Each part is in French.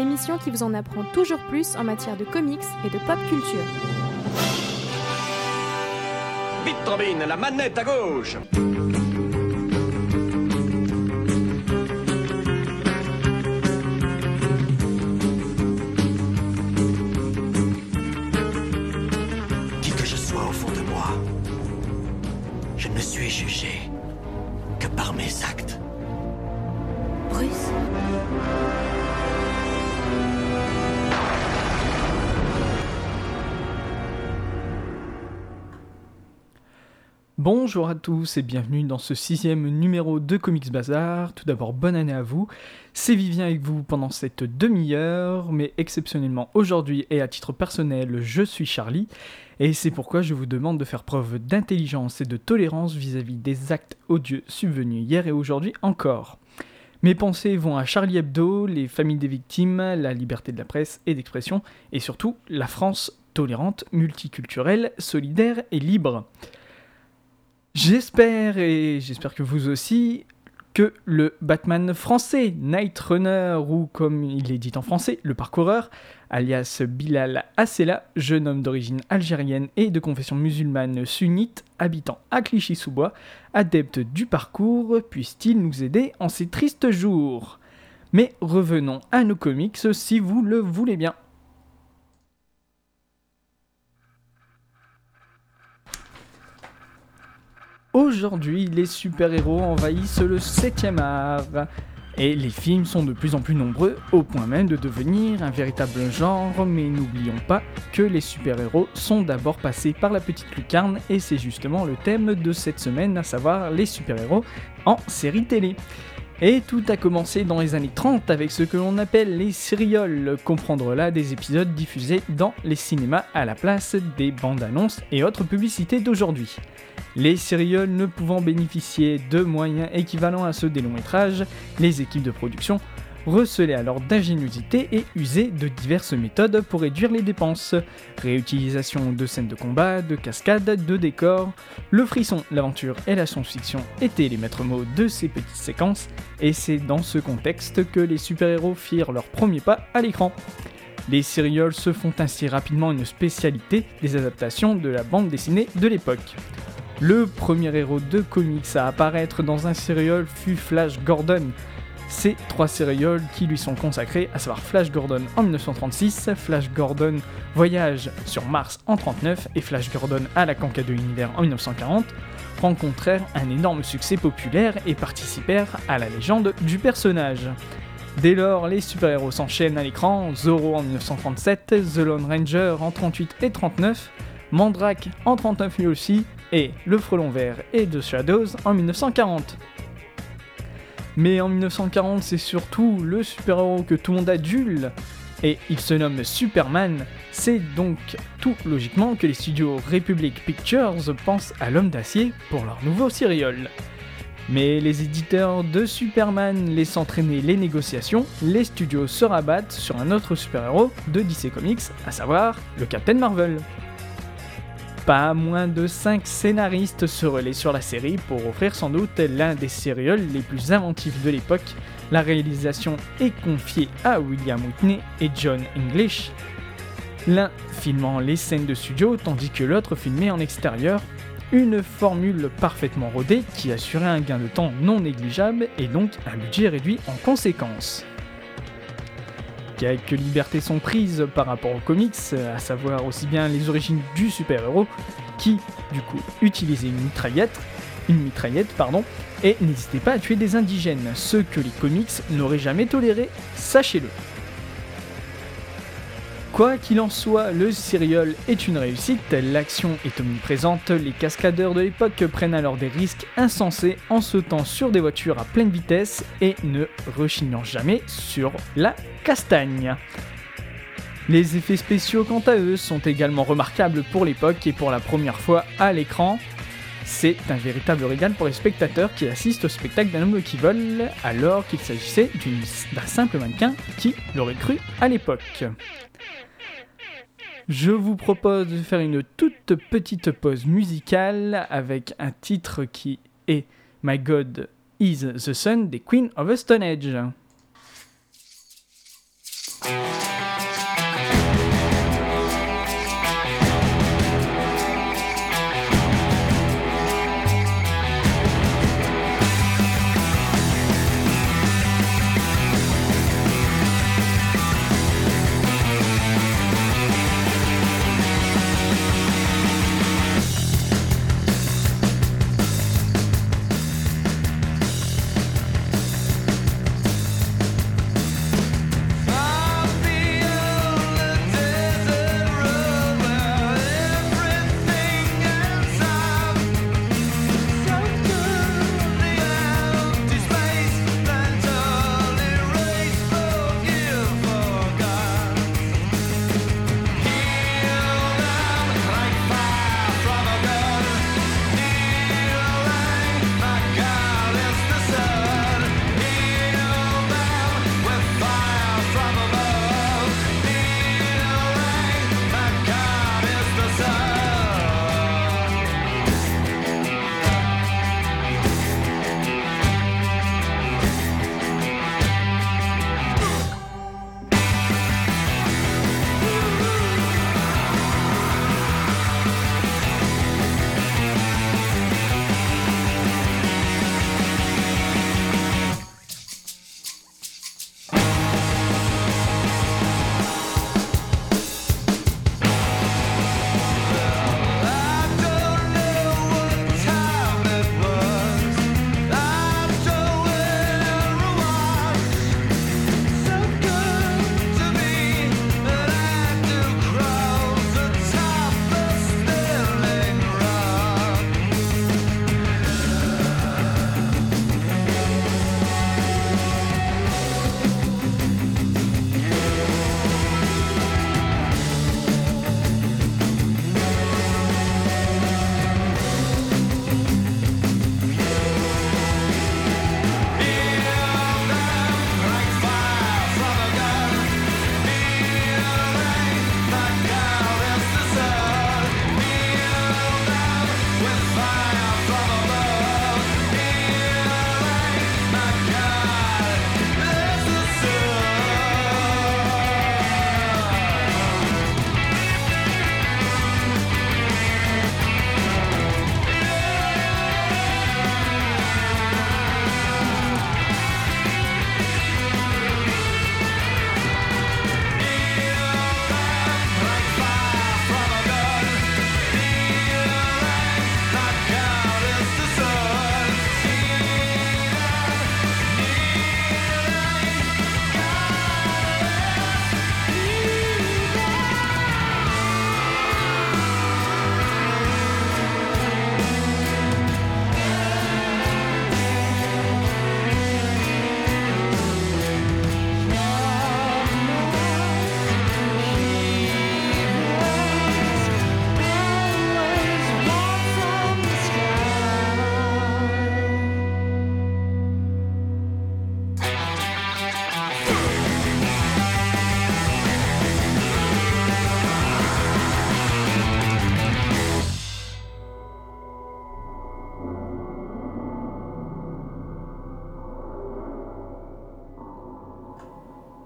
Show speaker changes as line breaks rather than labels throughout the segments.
l'émission qui vous en apprend toujours plus en matière de comics et de pop culture.
Vite, Robin, la manette à gauche
Qui que je sois au fond de moi, je ne suis jugé
Bonjour à tous et bienvenue dans ce sixième numéro de Comics Bazar. Tout d'abord, bonne année à vous. C'est Vivien avec vous pendant cette demi-heure, mais exceptionnellement aujourd'hui et à titre personnel, je suis Charlie. Et c'est pourquoi je vous demande de faire preuve d'intelligence et de tolérance vis-à-vis des actes odieux subvenus hier et aujourd'hui encore. Mes pensées vont à Charlie Hebdo, les familles des victimes, la liberté de la presse et d'expression, et surtout la France tolérante, multiculturelle, solidaire et libre. J'espère, et j'espère que vous aussi, que le Batman français, Night Runner, ou comme il est dit en français, le parcoureur, alias Bilal Assela, jeune homme d'origine algérienne et de confession musulmane sunnite, habitant à Clichy-sous-Bois, adepte du parcours, puisse-t-il nous aider en ces tristes jours? Mais revenons à nos comics si vous le voulez bien. Aujourd'hui, les super-héros envahissent le 7e art. Et les films sont de plus en plus nombreux, au point même de devenir un véritable genre, mais n'oublions pas que les super-héros sont d'abord passés par la petite lucarne, et c'est justement le thème de cette semaine, à savoir les super-héros en série télé. Et tout a commencé dans les années 30 avec ce que l'on appelle les sérioles, comprendre là des épisodes diffusés dans les cinémas à la place des bandes annonces et autres publicités d'aujourd'hui. Les sérioles ne pouvant bénéficier de moyens équivalents à ceux des longs métrages, les équipes de production recelaient alors d'ingéniosité et usaient de diverses méthodes pour réduire les dépenses. Réutilisation de scènes de combat, de cascades, de décors, le frisson, l'aventure et la science-fiction étaient les maîtres mots de ces petites séquences, et c'est dans ce contexte que les super-héros firent leur premier pas à l'écran. Les sérioles se font ainsi rapidement une spécialité des adaptations de la bande dessinée de l'époque. Le premier héros de comics à apparaître dans un sériol fut Flash Gordon. Ces trois sérioles qui lui sont consacrés, à savoir Flash Gordon en 1936, Flash Gordon Voyage sur Mars en 1939 et Flash Gordon à la conquête de l'univers en 1940, rencontrèrent un énorme succès populaire et participèrent à la légende du personnage. Dès lors, les super-héros s'enchaînent à l'écran, Zorro en 1937, The Lone Ranger en 38 et 39, Mandrake en 39 lui aussi, et Le Frelon Vert et The Shadows en 1940. Mais en 1940, c'est surtout le super-héros que tout le monde adule, et il se nomme Superman. C'est donc tout logiquement que les studios Republic Pictures pensent à l'homme d'acier pour leur nouveau serial. Mais les éditeurs de Superman laissant traîner les négociations, les studios se rabattent sur un autre super-héros de DC Comics, à savoir le Captain Marvel. Pas moins de 5 scénaristes se relaient sur la série pour offrir sans doute l'un des sérioles les plus inventifs de l'époque. La réalisation est confiée à William Whitney et John English, l'un filmant les scènes de studio tandis que l'autre filmait en extérieur, une formule parfaitement rodée qui assurait un gain de temps non négligeable et donc un budget réduit en conséquence.
Quelques libertés sont prises par rapport aux comics, à savoir aussi bien les origines du super-héros, qui, du coup, utilisait une mitraillette, une mitraillette, pardon, et n'hésitez pas à tuer des indigènes, ce que les comics n'auraient jamais toléré, sachez-le. Quoi qu'il en soit, le serial est une réussite, l'action est omniprésente, les cascadeurs de l'époque prennent alors des risques insensés en sautant sur des voitures à pleine vitesse et ne rechignant jamais sur la castagne. Les effets spéciaux quant à eux sont également remarquables pour l'époque et pour la première fois à l'écran. C'est un véritable régal pour les spectateurs qui assistent au spectacle d'un homme qui vole alors qu'il s'agissait d'un simple mannequin qui l'aurait cru à l'époque. Je vous propose de faire une toute petite pause musicale avec un titre qui est My God is the Sun des Queen of the Stone Age.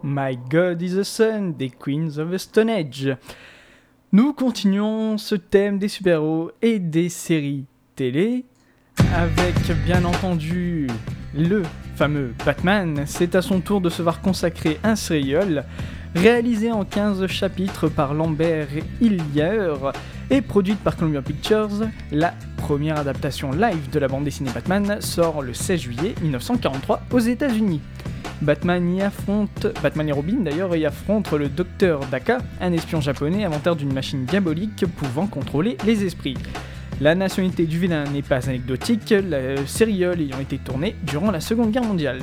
My God is a Sun des Queens of the Stone Age. Nous continuons ce thème des super-héros et des séries télé avec bien entendu le fameux Batman. C'est à son tour de se voir consacrer un serial
Réalisée en 15 chapitres par Lambert Hillier et produite par Columbia Pictures, la première adaptation live de la bande dessinée Batman sort le 16 juillet 1943 aux États-Unis. Batman y affronte, Batman et Robin d'ailleurs y affrontent le docteur Daka, un espion japonais inventeur d'une machine diabolique pouvant contrôler les esprits. La nationalité du vilain n'est pas anecdotique, la sériole ayant été tournée durant la Seconde Guerre mondiale.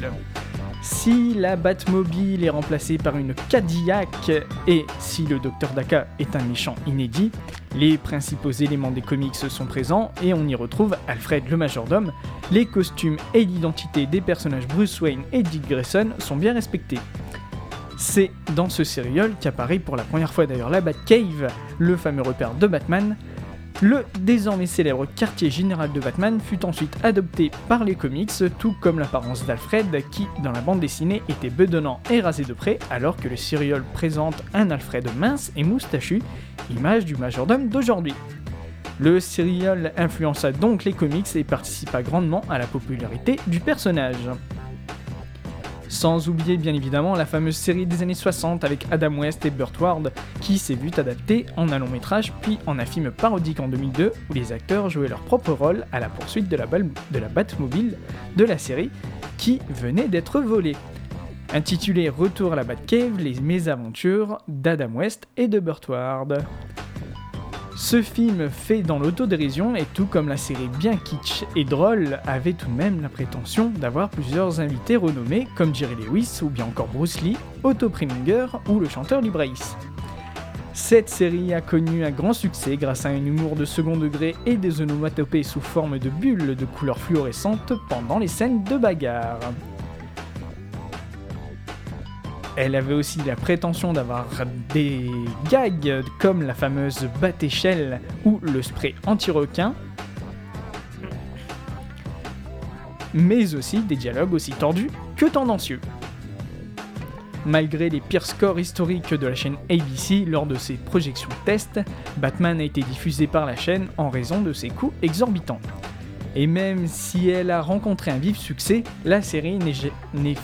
Si la Batmobile est remplacée par une Cadillac et si le Docteur Daka est un méchant inédit, les principaux éléments des comics sont présents et on y retrouve Alfred le majordome. Les costumes et l'identité des personnages Bruce Wayne et Dick Grayson sont bien respectés. C'est dans ce serial qu'apparaît pour la première fois d'ailleurs la Batcave, le fameux repère de Batman, le désormais célèbre quartier général de Batman fut ensuite adopté par les comics, tout comme l'apparence d'Alfred, qui, dans la bande dessinée, était bedonnant et rasé de près, alors que le serial présente un Alfred mince et moustachu, image du majordome d'aujourd'hui. Le serial influença donc les comics et participa grandement à la popularité du personnage. Sans oublier bien évidemment la fameuse série des années 60 avec Adam West et Burt Ward, qui s'est vue adaptée en un long métrage puis en un film parodique en 2002 où les acteurs jouaient leur propre rôle à la poursuite de la, de la Batmobile de la série qui venait d'être volée. Intitulé Retour à la Batcave, les mésaventures d'Adam West et de Burt Ward. Ce film fait dans l'autodérision et tout comme la série bien kitsch et drôle avait tout de même la prétention d'avoir plusieurs invités renommés comme Jerry Lewis ou bien encore Bruce Lee, Otto Preminger ou le chanteur Libraïs. Cette série a connu un grand succès grâce à un humour de second degré et des onomatopées sous forme de bulles de couleurs fluorescentes pendant les scènes de bagarre. Elle avait aussi la prétention d'avoir des gags comme la fameuse batte-échelle ou le spray anti-requin, mais aussi des dialogues aussi tordus que tendancieux. Malgré les pires scores historiques de la chaîne ABC lors de ses projections test, Batman a été diffusé par la chaîne en raison de ses coûts exorbitants. Et même si elle a rencontré un vif succès, la série n'est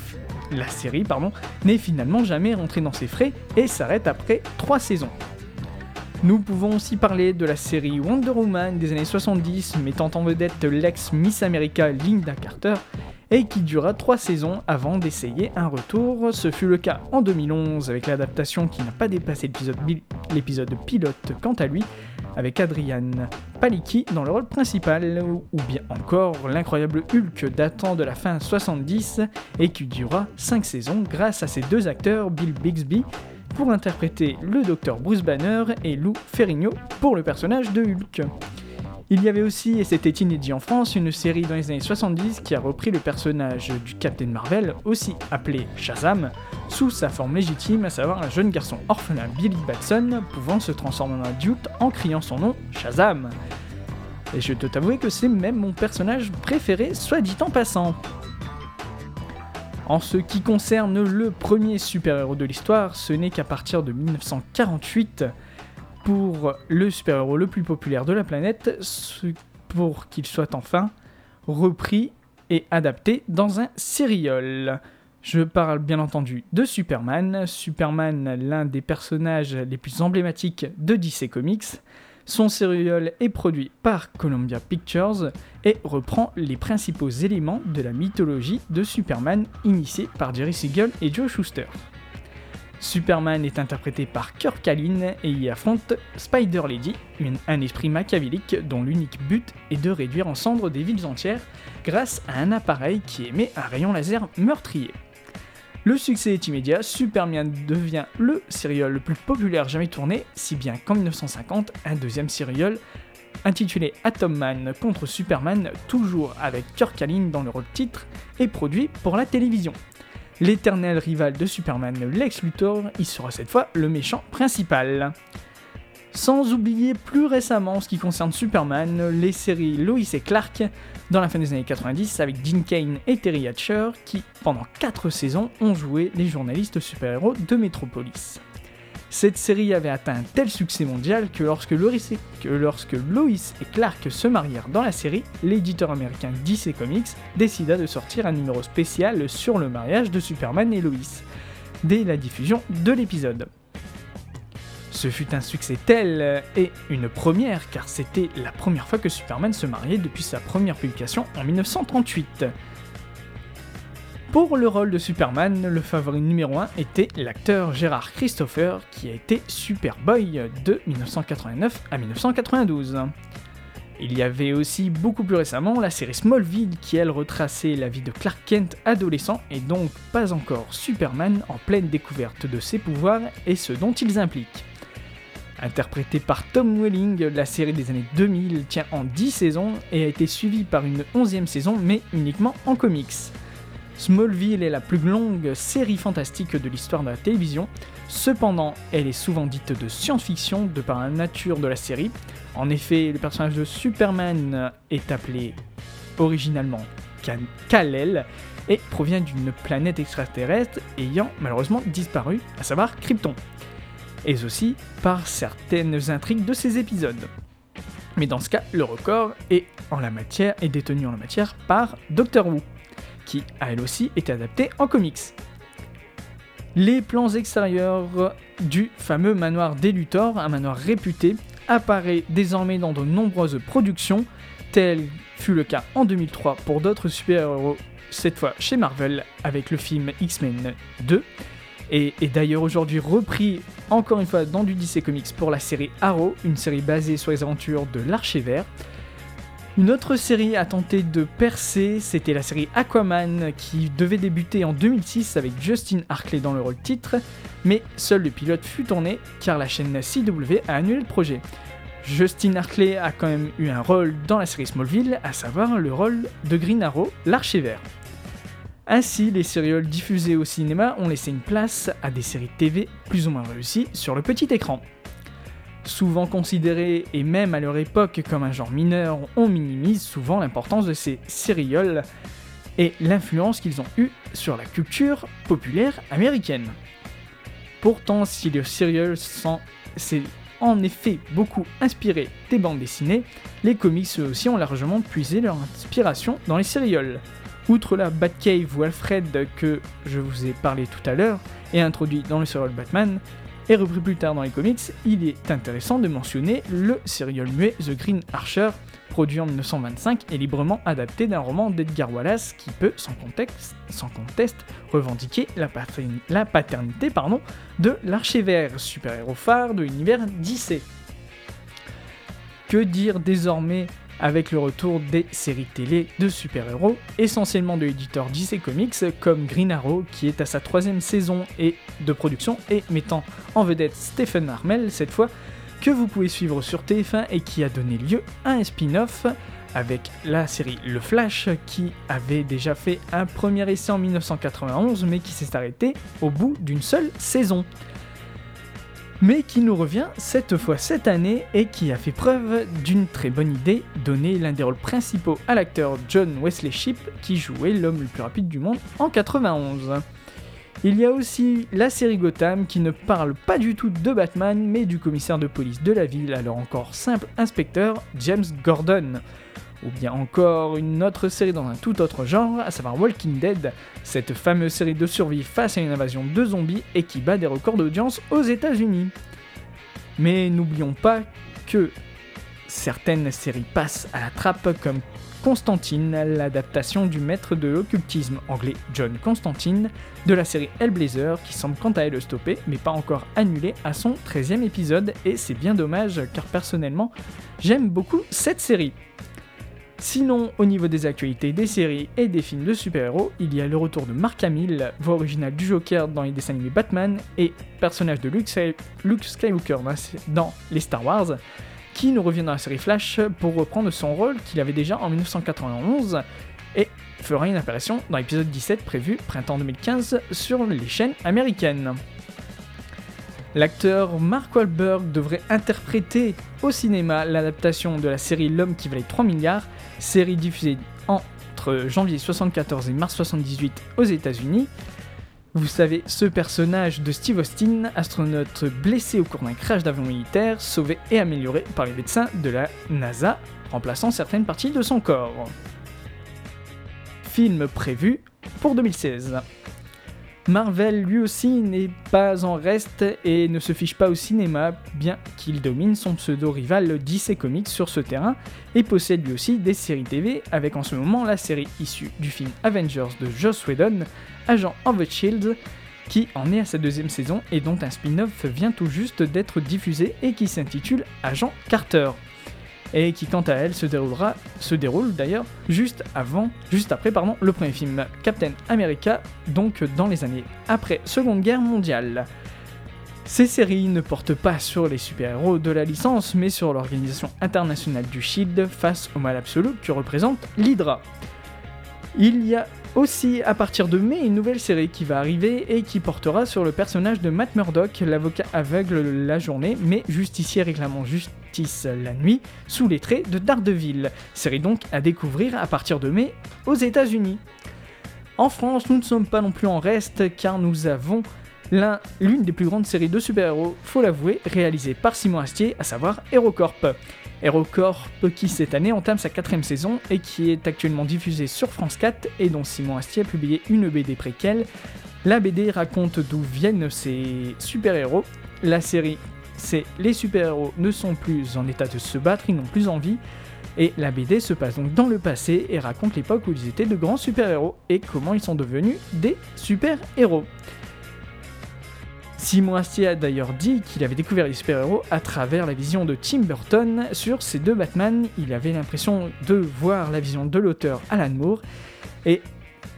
la série pardon, n'est finalement jamais rentrée dans ses frais et s'arrête après 3 saisons. Nous pouvons aussi parler de la série Wonder Woman des années 70 mettant en vedette l'ex-Miss America Linda Carter et qui dura 3 saisons avant d'essayer un retour. Ce fut le cas en 2011 avec l'adaptation qui n'a pas dépassé l'épisode pilote quant à lui avec Adrian Palicki dans le rôle principal, ou bien encore l'incroyable Hulk datant de la fin 70 et qui durera 5 saisons grâce à ses deux acteurs Bill Bixby pour interpréter le docteur Bruce Banner et Lou Ferrigno pour le personnage de Hulk. Il y avait aussi, et c'était inédit en France, une série dans les années 70 qui a repris le personnage du Captain Marvel, aussi appelé Shazam, sous sa forme légitime, à savoir un jeune garçon orphelin Billy Batson pouvant se transformer en adulte en criant son nom Shazam. Et je dois t'avouer que c'est même mon personnage préféré, soit dit en passant. En ce qui concerne le premier super-héros de l'histoire, ce n'est qu'à partir de 1948 pour le super-héros le plus populaire de la planète, pour qu'il soit enfin repris et adapté dans un serial. Je parle bien entendu de Superman. Superman, l'un des personnages les plus emblématiques de DC Comics. Son serial est produit par Columbia Pictures et reprend les principaux éléments de la mythologie de Superman initiée par Jerry Siegel et Joe Schuster. Superman est interprété par Kirk Allen et y affronte Spider Lady, un esprit machiavélique dont l'unique but est de réduire en cendres des villes entières grâce à un appareil qui émet un rayon laser meurtrier. Le succès est immédiat, Superman devient le serial le plus populaire jamais tourné, si bien qu'en 1950, un deuxième serial intitulé Atom Man contre Superman, toujours avec Kirk Allen dans le rôle titre, est produit pour la télévision. L'éternel rival de Superman, Lex Luthor, y sera cette fois le méchant principal. Sans oublier plus récemment en ce qui concerne Superman, les séries Lois et Clark dans la fin des années 90 avec Dean Kane et Terry Hatcher qui, pendant 4 saisons, ont joué les journalistes super-héros de Metropolis. Cette série avait atteint un tel succès mondial que lorsque, Lois et Clark se marièrent dans la série, l'éditeur américain DC Comics décida de sortir un numéro spécial sur le mariage de Superman et Lois. dès la diffusion de l'épisode. Ce fut un succès tel et une première car c'était la première fois que Superman se mariait depuis sa première publication en 1938. Pour le rôle de Superman, le favori numéro 1 était l'acteur Gérard Christopher qui a été Superboy de 1989 à 1992. Il y avait aussi beaucoup plus récemment la série Smallville qui elle retraçait la vie de Clark Kent adolescent et donc pas encore Superman en pleine découverte de ses pouvoirs et ce dont ils impliquent. Interprétée par Tom Welling, la série des années 2000 tient en 10 saisons et a été suivie par une 11e saison mais uniquement en comics. Smallville est la plus longue série fantastique de l'histoire de la télévision, cependant elle est souvent dite de science-fiction de par la nature de la série. En effet, le personnage de Superman est appelé originalement Kal-El et provient d'une planète extraterrestre ayant malheureusement disparu, à savoir Krypton. Et aussi par certaines intrigues de ces épisodes. Mais dans ce cas, le record est, en la matière, est détenu en la matière par Doctor Who qui a elle aussi été adaptée en comics. Les plans extérieurs du fameux manoir des Luthor, un manoir réputé, apparaît désormais dans de nombreuses productions, tel fut le cas en 2003 pour d'autres super-héros, cette fois chez Marvel avec le film X-Men 2, et est d'ailleurs aujourd'hui repris encore une fois dans du DC Comics pour la série Arrow, une série basée sur les aventures de l'Archer une autre série a tenté de percer, c'était la série Aquaman qui devait débuter en 2006 avec Justin Hartley dans le rôle titre, mais seul le pilote fut tourné car la chaîne CW a annulé le projet. Justin Hartley a quand même eu un rôle dans la série Smallville, à savoir le rôle de Green Arrow, l'archivère. Ainsi, les sérioles diffusées au cinéma ont laissé une place à des séries TV plus ou moins réussies sur le petit écran. Souvent considérés et même à leur époque comme un genre mineur, on minimise souvent l'importance de ces sérioles et l'influence qu'ils ont eue sur la culture populaire américaine. Pourtant, si les serial s'est en effet beaucoup inspiré des bandes dessinées, les comics eux aussi ont largement puisé leur inspiration dans les sérioles. Outre la Batcave ou Alfred que je vous ai parlé tout à l'heure et introduit dans le serial Batman, et repris plus tard dans les comics, il est intéressant de mentionner le serial muet The Green Archer, produit en 1925 et librement adapté d'un roman d'Edgar Wallace qui peut, sans, conteste, revendiquer la, la paternité de l'archivère, super-héros phare de l'univers DC. Que dire désormais avec le retour des séries télé de super-héros, essentiellement de l'éditeur DC Comics, comme Green Arrow, qui est à sa troisième saison et de production, et mettant en vedette Stephen Armel cette fois, que vous pouvez suivre sur TF1 et qui a donné lieu à un spin-off avec la série Le Flash qui avait déjà fait un premier essai en 1991 mais qui s'est arrêté au bout d'une seule saison mais qui nous revient cette fois cette année et qui a fait preuve d'une très bonne idée, donner l'un des rôles principaux à l'acteur John Wesley Shipp qui jouait l'homme le plus rapide du monde en 91. Il y a aussi la série Gotham qui ne parle pas du tout de Batman mais du commissaire de police de la ville, alors encore simple inspecteur James Gordon ou bien encore une autre série dans un tout autre genre, à savoir Walking Dead, cette fameuse série de survie face à une invasion de zombies et qui bat des records d'audience aux États-Unis. Mais n'oublions pas que certaines séries passent à la trappe comme Constantine, l'adaptation du maître de l'occultisme anglais John Constantine de la série Hellblazer qui semble quant à elle stopper mais pas encore annulée à son 13e épisode et c'est bien dommage car personnellement j'aime beaucoup cette série. Sinon, au niveau des actualités des séries et des films de super-héros, il y a le retour de Mark Hamill, voix originale du Joker dans les dessins animés Batman et personnage de Luke, Skywalker dans les Star Wars, qui nous revient dans la série Flash pour reprendre son rôle qu'il avait déjà en 1991 et fera une apparition dans l'épisode 17 prévu printemps 2015 sur les chaînes américaines. L'acteur Mark Wahlberg devrait interpréter au cinéma l'adaptation de la série L'homme qui valait 3 milliards, série diffusée entre janvier 74 et mars 78 aux États-Unis. Vous savez, ce personnage de Steve Austin, astronaute blessé au cours d'un crash d'avion militaire, sauvé et amélioré par les médecins de la NASA, remplaçant certaines parties de son corps. Film prévu pour 2016. Marvel lui aussi n'est pas en reste et ne se fiche pas au cinéma, bien qu'il domine son pseudo-rival DC Comics sur ce terrain et possède lui aussi des séries TV avec en ce moment la série issue du film Avengers de Joss Whedon, Agent of the Shield, qui en est à sa deuxième saison et dont un spin-off vient tout juste d'être diffusé et qui s'intitule Agent Carter et qui quant à elle se déroulera, se déroule d'ailleurs juste avant, juste après pardon, le premier film Captain America, donc dans les années après Seconde Guerre mondiale. Ces séries ne portent pas sur les super-héros de la licence, mais sur l'organisation internationale du Shield face au mal absolu que représente l'Hydra. Il y a aussi à partir de mai une nouvelle série qui va arriver et qui portera sur le personnage de Matt Murdock, l'avocat aveugle la journée, mais justicier réclamant justice la nuit, sous les traits de Daredevil. Série donc à découvrir à partir de mai aux États-Unis. En France, nous ne sommes pas non plus en reste car nous avons l'une des plus grandes séries de super-héros, faut l'avouer, réalisée par Simon Astier, à savoir HeroCorp. HeroCorp qui cette année entame sa quatrième saison et qui est actuellement diffusée sur France 4 et dont Simon Astier a publié une BD préquelle. La BD raconte d'où viennent ces super-héros. La série, c'est les super-héros ne sont plus en état de se battre, ils n'ont plus envie. Et la BD se passe donc dans le passé et raconte l'époque où ils étaient de grands super-héros et comment ils sont devenus des super-héros. Simon Astier a d'ailleurs dit qu'il avait découvert les super-héros à travers la vision de Tim Burton sur ces deux Batman. Il avait l'impression de voir la vision de l'auteur Alan Moore et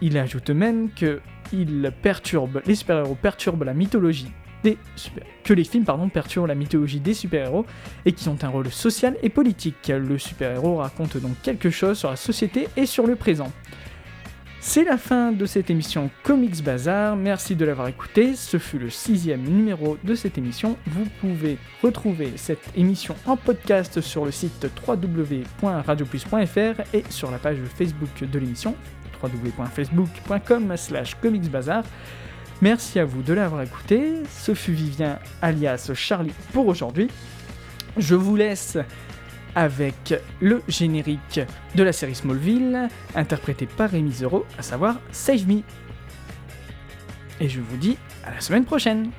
il ajoute même que les super-héros perturbent la mythologie des que les films pardon, perturbent la mythologie des super-héros et qui ont un rôle social et politique. Le super-héros raconte donc quelque chose sur la société et sur le présent. C'est la fin de cette émission Comics Bazar. Merci de l'avoir écouté. Ce fut le sixième numéro de cette émission. Vous pouvez retrouver cette émission en podcast sur le site www.radioplus.fr et sur la page Facebook de l'émission www.facebook.com slash comicsbazar. Merci à vous de l'avoir écouté. Ce fut Vivien alias Charlie pour aujourd'hui. Je vous laisse avec le générique de la série Smallville, interprété par Rémi Zero, à savoir Save Me. Et je vous dis à la semaine prochaine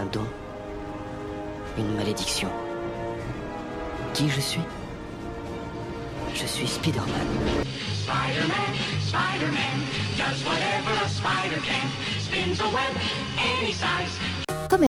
un don, une malédiction. Qui je suis? Je suis Spider-Man. Spider-Man, Spider-Man, does whatever a spider can. Spins a web any size.